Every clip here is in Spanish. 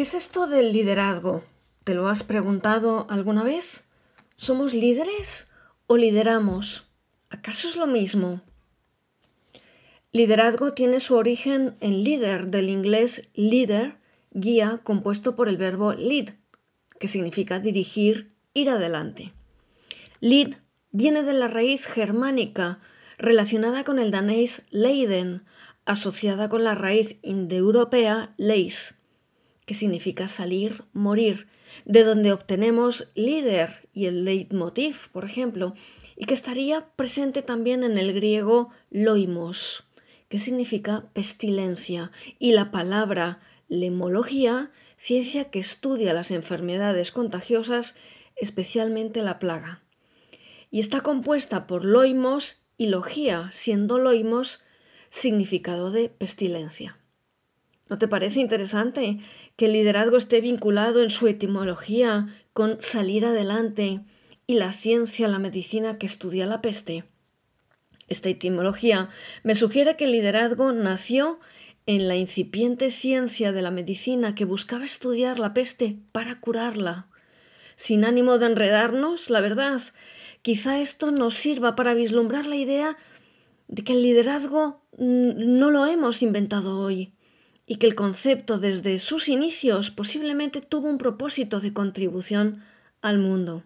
¿Qué es esto del liderazgo? ¿Te lo has preguntado alguna vez? ¿Somos líderes o lideramos? ¿Acaso es lo mismo? Liderazgo tiene su origen en líder, del inglés leader, guía, compuesto por el verbo lead, que significa dirigir, ir adelante. Lead viene de la raíz germánica relacionada con el danés leiden, asociada con la raíz indoeuropea leis, que significa salir, morir, de donde obtenemos líder y el leitmotiv, por ejemplo, y que estaría presente también en el griego loimos, que significa pestilencia, y la palabra lemología, ciencia que estudia las enfermedades contagiosas, especialmente la plaga. Y está compuesta por loimos y logía, siendo loimos significado de pestilencia. ¿No te parece interesante que el liderazgo esté vinculado en su etimología con salir adelante y la ciencia, la medicina que estudia la peste? Esta etimología me sugiere que el liderazgo nació en la incipiente ciencia de la medicina que buscaba estudiar la peste para curarla. Sin ánimo de enredarnos, la verdad, quizá esto nos sirva para vislumbrar la idea de que el liderazgo no lo hemos inventado hoy y que el concepto desde sus inicios posiblemente tuvo un propósito de contribución al mundo.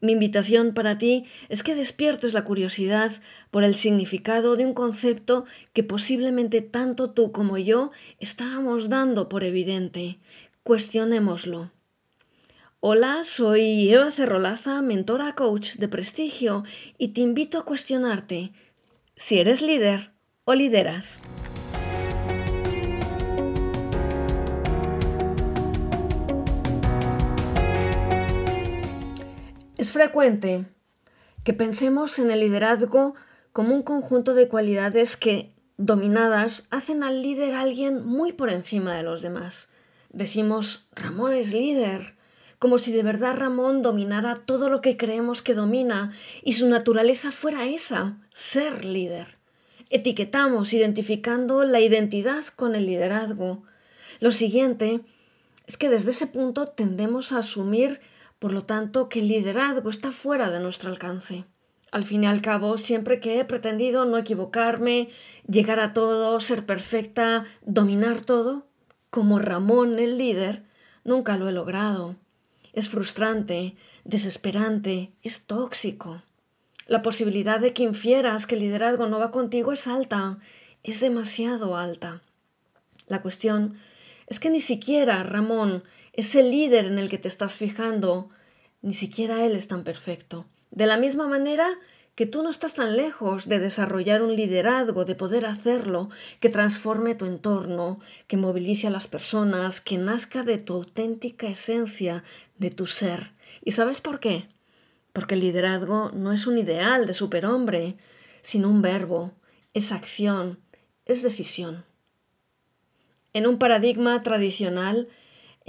Mi invitación para ti es que despiertes la curiosidad por el significado de un concepto que posiblemente tanto tú como yo estábamos dando por evidente. Cuestionémoslo. Hola, soy Eva Cerrolaza, mentora coach de prestigio, y te invito a cuestionarte si eres líder o lideras. Es frecuente que pensemos en el liderazgo como un conjunto de cualidades que, dominadas, hacen al líder alguien muy por encima de los demás. Decimos, Ramón es líder, como si de verdad Ramón dominara todo lo que creemos que domina y su naturaleza fuera esa, ser líder. Etiquetamos identificando la identidad con el liderazgo. Lo siguiente es que desde ese punto tendemos a asumir por lo tanto, que el liderazgo está fuera de nuestro alcance. Al fin y al cabo, siempre que he pretendido no equivocarme, llegar a todo, ser perfecta, dominar todo, como Ramón el líder, nunca lo he logrado. Es frustrante, desesperante, es tóxico. La posibilidad de que infieras que el liderazgo no va contigo es alta, es demasiado alta. La cuestión es que ni siquiera Ramón ese líder en el que te estás fijando, ni siquiera él es tan perfecto. De la misma manera que tú no estás tan lejos de desarrollar un liderazgo, de poder hacerlo, que transforme tu entorno, que movilice a las personas, que nazca de tu auténtica esencia, de tu ser. ¿Y sabes por qué? Porque el liderazgo no es un ideal de superhombre, sino un verbo, es acción, es decisión. En un paradigma tradicional,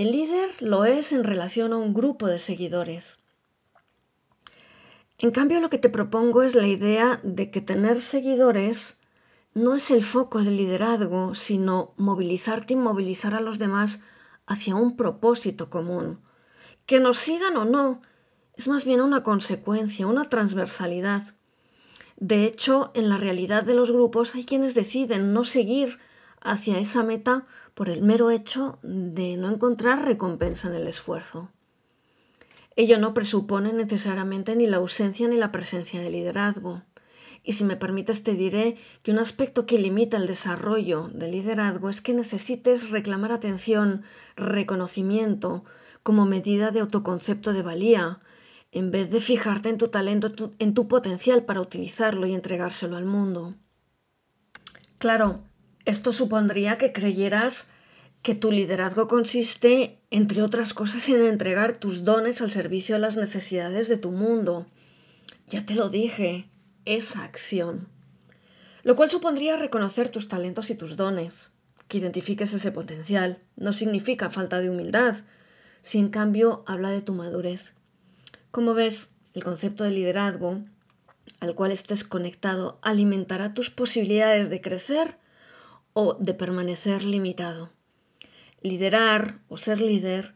el líder lo es en relación a un grupo de seguidores. En cambio, lo que te propongo es la idea de que tener seguidores no es el foco del liderazgo, sino movilizarte y movilizar a los demás hacia un propósito común. Que nos sigan o no, es más bien una consecuencia, una transversalidad. De hecho, en la realidad de los grupos hay quienes deciden no seguir hacia esa meta por el mero hecho de no encontrar recompensa en el esfuerzo. Ello no presupone necesariamente ni la ausencia ni la presencia de liderazgo. Y si me permites te diré que un aspecto que limita el desarrollo del liderazgo es que necesites reclamar atención, reconocimiento, como medida de autoconcepto de valía, en vez de fijarte en tu talento, en tu potencial para utilizarlo y entregárselo al mundo. Claro, esto supondría que creyeras que tu liderazgo consiste, entre otras cosas, en entregar tus dones al servicio de las necesidades de tu mundo. Ya te lo dije, esa acción. Lo cual supondría reconocer tus talentos y tus dones, que identifiques ese potencial. No significa falta de humildad, si en cambio habla de tu madurez. Como ves, el concepto de liderazgo, al cual estés conectado, alimentará tus posibilidades de crecer o de permanecer limitado. liderar o ser líder,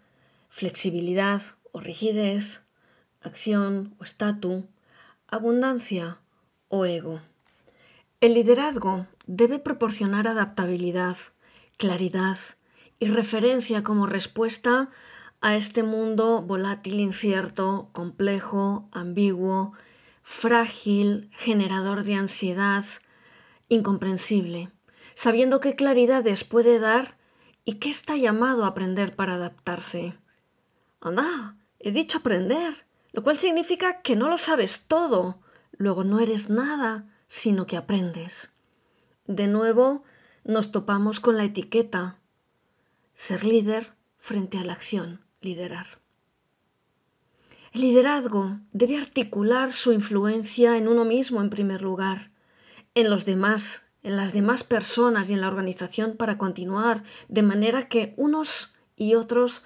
flexibilidad o rigidez, acción o estatus, abundancia o ego. El liderazgo debe proporcionar adaptabilidad, claridad y referencia como respuesta a este mundo volátil, incierto, complejo, ambiguo, frágil, generador de ansiedad, incomprensible, sabiendo qué claridades puede dar y qué está llamado a aprender para adaptarse. Anda, he dicho aprender, lo cual significa que no lo sabes todo, luego no eres nada, sino que aprendes. De nuevo, nos topamos con la etiqueta. Ser líder frente a la acción, liderar. El liderazgo debe articular su influencia en uno mismo en primer lugar, en los demás, en las demás personas y en la organización para continuar, de manera que unos y otros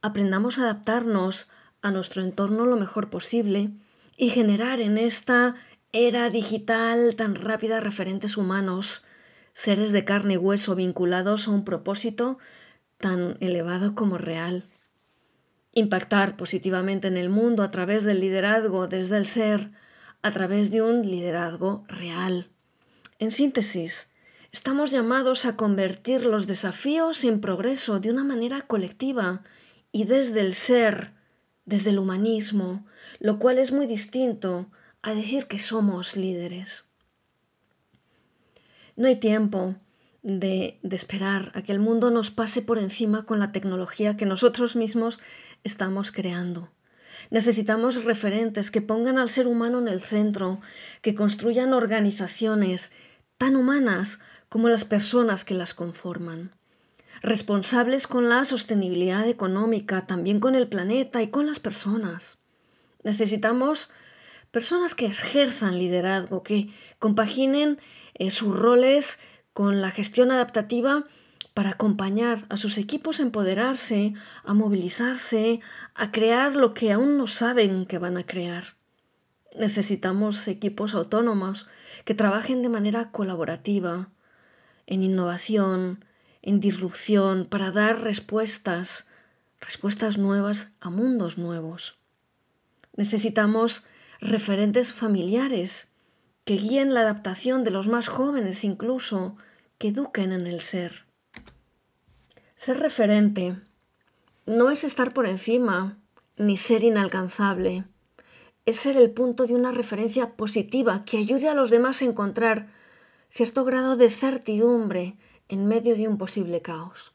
aprendamos a adaptarnos a nuestro entorno lo mejor posible y generar en esta era digital tan rápida referentes humanos, seres de carne y hueso vinculados a un propósito tan elevado como real. Impactar positivamente en el mundo a través del liderazgo desde el ser, a través de un liderazgo real. En síntesis, estamos llamados a convertir los desafíos en progreso de una manera colectiva y desde el ser, desde el humanismo, lo cual es muy distinto a decir que somos líderes. No hay tiempo de, de, esperar a que el mundo nos pase por encima con la tecnología que nosotros mismos estamos creando. Necesitamos referentes que pongan al ser humano en el centro, que construyan organizaciones tan humanas como las personas que las conforman. Responsables con la sostenibilidad económica, también con el planeta y con las personas. Necesitamos personas que ejerzan liderazgo, que compaginen eh, sus roles con la gestión adaptativa para acompañar a sus equipos a empoderarse, a movilizarse, a crear lo que aún no saben que van a crear. Necesitamos equipos autónomos que trabajen de manera colaborativa, en innovación, en disrupción, para dar respuestas, respuestas nuevas a mundos nuevos. Necesitamos referentes familiares que guíen la adaptación de los más jóvenes incluso, que eduquen en el ser. Ser referente no es estar por encima ni ser inalcanzable, es ser el punto de una referencia positiva que ayude a los demás a encontrar cierto grado de certidumbre en medio de un posible caos.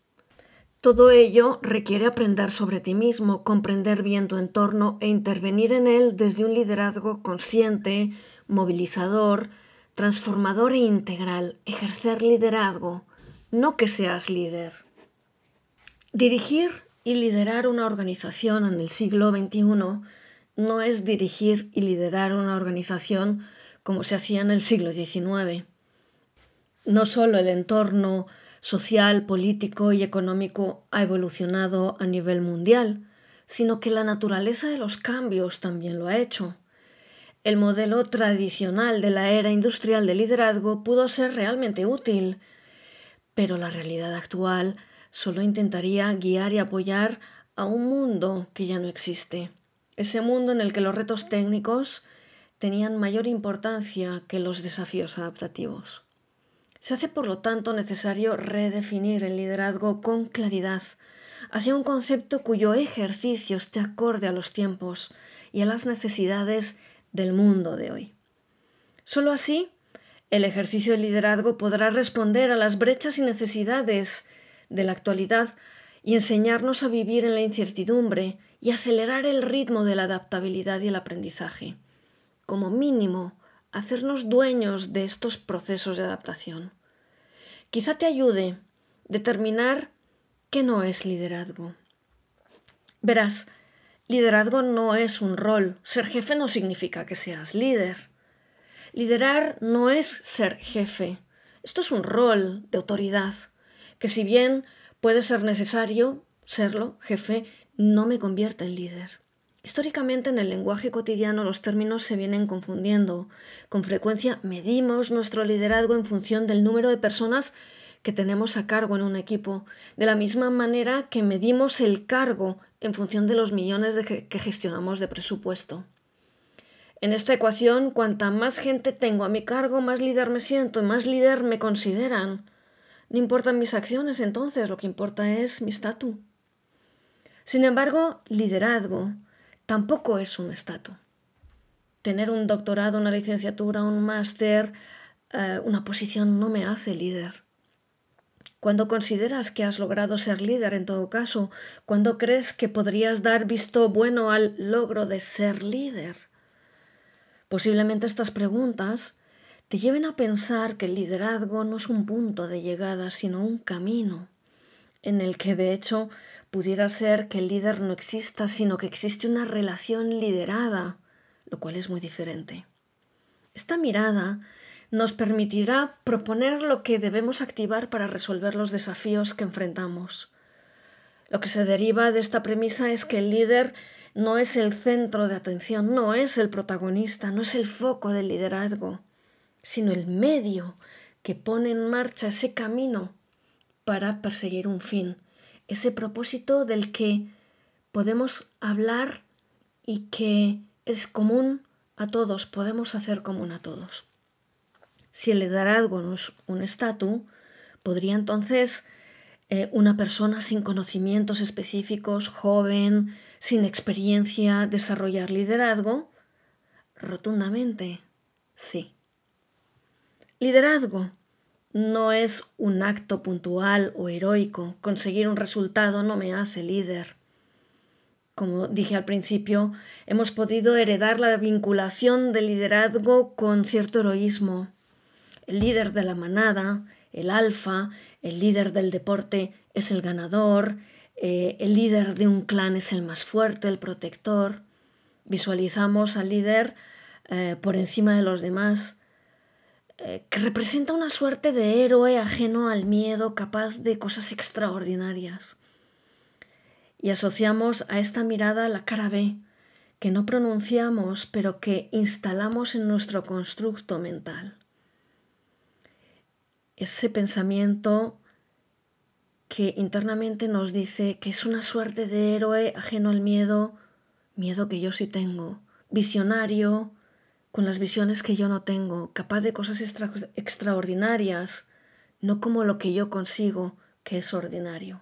Todo ello requiere aprender sobre ti mismo, comprender bien tu entorno e intervenir en él desde un liderazgo consciente, movilizador, transformador e integral. Ejercer liderazgo, no que seas líder. Dirigir y liderar una organización en el siglo XXI no es dirigir y liderar una organización como se hacía en el siglo XIX. No solo el entorno social, político y económico ha evolucionado a nivel mundial, sino que la naturaleza de los cambios también lo ha hecho. El modelo tradicional de la era industrial de liderazgo pudo ser realmente útil, pero la realidad actual solo intentaría guiar y apoyar a un mundo que ya no existe. Ese mundo en el que los retos técnicos tenían mayor importancia que los desafíos adaptativos. Se hace, por lo tanto, necesario redefinir el liderazgo con claridad hacia un concepto cuyo ejercicio esté acorde a los tiempos y a las necesidades del mundo de hoy. Solo así, el ejercicio del liderazgo podrá responder a las brechas y necesidades de la actualidad y enseñarnos a vivir en la incertidumbre y acelerar el ritmo de la adaptabilidad y el aprendizaje. Como mínimo, hacernos dueños de estos procesos de adaptación. Quizá te ayude determinar qué no es liderazgo. Verás, liderazgo no es un rol. Ser jefe no significa que seas líder. Liderar no es ser jefe. Esto es un rol de autoridad, que si bien puede ser necesario serlo, jefe, no me convierte en líder. Históricamente en el lenguaje cotidiano los términos se vienen confundiendo. Con frecuencia medimos nuestro liderazgo en función del número de personas que tenemos a cargo en un equipo, de la misma manera que medimos el cargo en función de los millones de que gestionamos de presupuesto. En esta ecuación, cuanta más gente tengo a mi cargo, más líder me siento y más líder me consideran. No importan mis acciones entonces, lo que importa es mi estatus. Sin embargo, liderazgo tampoco es un estatus. Tener un doctorado, una licenciatura, un máster, eh, una posición no me hace líder. Cuando consideras que has logrado ser líder en todo caso, cuando crees que podrías dar visto bueno al logro de ser líder. Posiblemente estas preguntas te lleven a pensar que el liderazgo no es un punto de llegada, sino un camino, en el que de hecho pudiera ser que el líder no exista, sino que existe una relación liderada, lo cual es muy diferente. Esta mirada nos permitirá proponer lo que debemos activar para resolver los desafíos que enfrentamos. Lo que se deriva de esta premisa es que el líder no es el centro de atención, no es el protagonista, no es el foco del liderazgo, sino el medio que pone en marcha ese camino para perseguir un fin, ese propósito del que podemos hablar y que es común a todos, podemos hacer común a todos. Si el liderazgo no es un estatus, podría entonces eh, una persona sin conocimientos específicos, joven, sin experiencia, desarrollar liderazgo? Rotundamente, sí. Liderazgo no es un acto puntual o heroico. Conseguir un resultado no me hace líder. Como dije al principio, hemos podido heredar la vinculación del liderazgo con cierto heroísmo el líder de la manada, el alfa, el líder del deporte es el ganador, eh, el líder de un clan es el más fuerte, el protector. Visualizamos al líder eh, por encima de los demás, eh, que representa una suerte de héroe ajeno al miedo, capaz de cosas extraordinarias. Y asociamos a esta mirada la cara B, que no pronunciamos, pero que instalamos en nuestro constructo mental ese pensamiento que internamente nos dice que es una suerte de héroe ajeno al miedo, miedo que yo sí tengo, visionario, con las visiones que yo no tengo, capaz de cosas extraordinarias, no como lo que yo consigo, que es ordinario.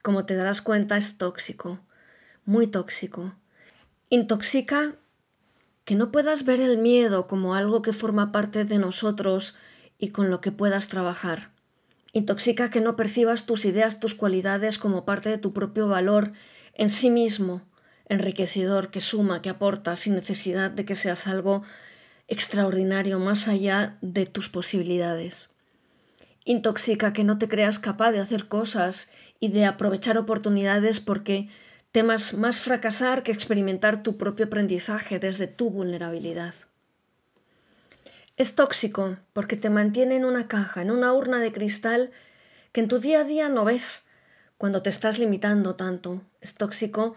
Como te darás cuenta, es tóxico, muy tóxico. Intoxica que no puedas ver el miedo como algo que forma parte de nosotros y con lo que puedas trabajar. Intoxica que no percibas tus ideas, tus cualidades como parte de tu propio valor en sí mismo, enriquecedor, que suma, que aporta, sin necesidad de que seas algo extraordinario más allá de tus posibilidades. Intoxica que no te creas capaz de hacer cosas y de aprovechar oportunidades porque temas más fracasar que experimentar tu propio aprendizaje desde tu vulnerabilidad. Es tóxico porque te mantiene en una caja, en una urna de cristal que en tu día a día no ves cuando te estás limitando tanto. Es tóxico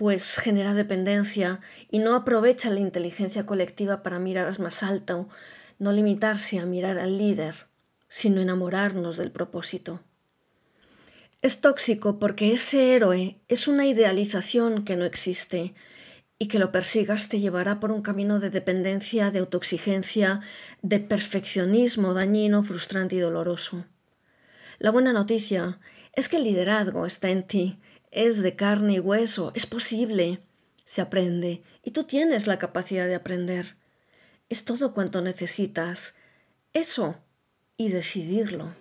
pues genera dependencia y no aprovecha la inteligencia colectiva para mirar más alto, no limitarse a mirar al líder, sino enamorarnos del propósito. Es tóxico porque ese héroe es una idealización que no existe y que lo persigas te llevará por un camino de dependencia, de autoexigencia, de perfeccionismo dañino, frustrante y doloroso. La buena noticia es que el liderazgo está en ti, es de carne y hueso, es posible, se aprende y tú tienes la capacidad de aprender. Es todo cuanto necesitas, eso y decidirlo.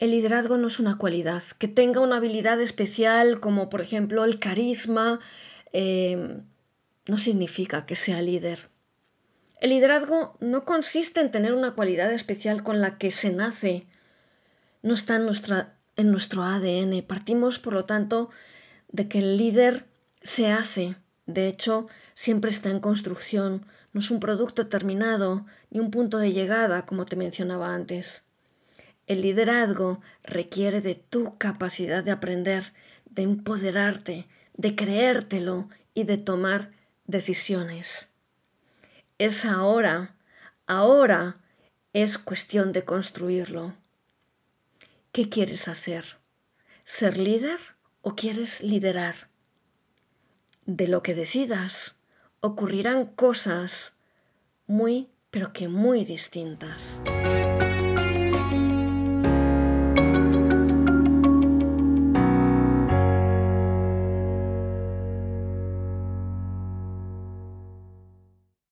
El liderazgo no es una cualidad. Que tenga una habilidad especial como por ejemplo el carisma em, no significa que sea líder. El liderazgo no consiste en tener una cualidad especial con la que se nace. No está en, nuestro ADN. Partimos, por lo tanto, de que el líder se hace. De hecho, siempre está en construcción. No es un producto terminado ni un punto de llegada, como te mencionaba antes. El liderazgo requiere de tu capacidad de aprender, de empoderarte, de creértelo y de tomar decisiones. Es ahora, ahora es cuestión de construirlo. ¿Qué quieres hacer? ¿Ser líder o quieres liderar? De lo que decidas ocurrirán cosas muy, pero que muy distintas.